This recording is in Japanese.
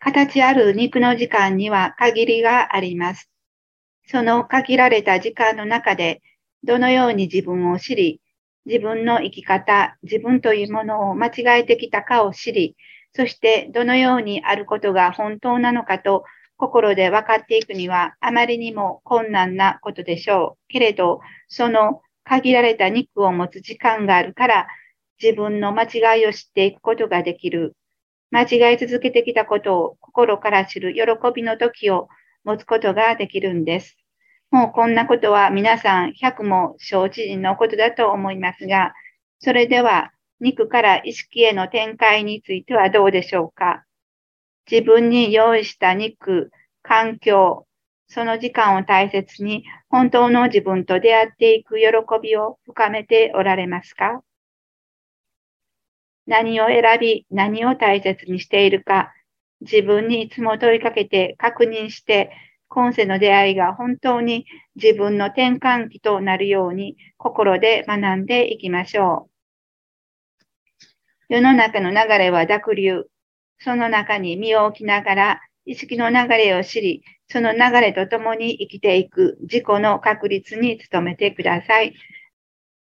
形ある肉の時間には限りがあります。その限られた時間の中で、どのように自分を知り、自分の生き方、自分というものを間違えてきたかを知り、そしてどのようにあることが本当なのかと心で分かっていくにはあまりにも困難なことでしょう。けれど、その限られた肉を持つ時間があるから、自分の間違いを知っていくことができる。間違い続けてきたことを心から知る喜びの時を持つことができるんです。もうこんなことは皆さん100も承知人のことだと思いますが、それでは肉から意識への展開についてはどうでしょうか？自分に用意した肉、環境、その時間を大切に本当の自分と出会っていく喜びを深めておられますか？何を選び、何を大切にしているか、自分にいつも問いかけて確認して、今世の出会いが本当に自分の転換期となるように心で学んでいきましょう。世の中の流れは濁流。その中に身を置きながら意識の流れを知り、その流れとともに生きていく自己の確立に努めてください。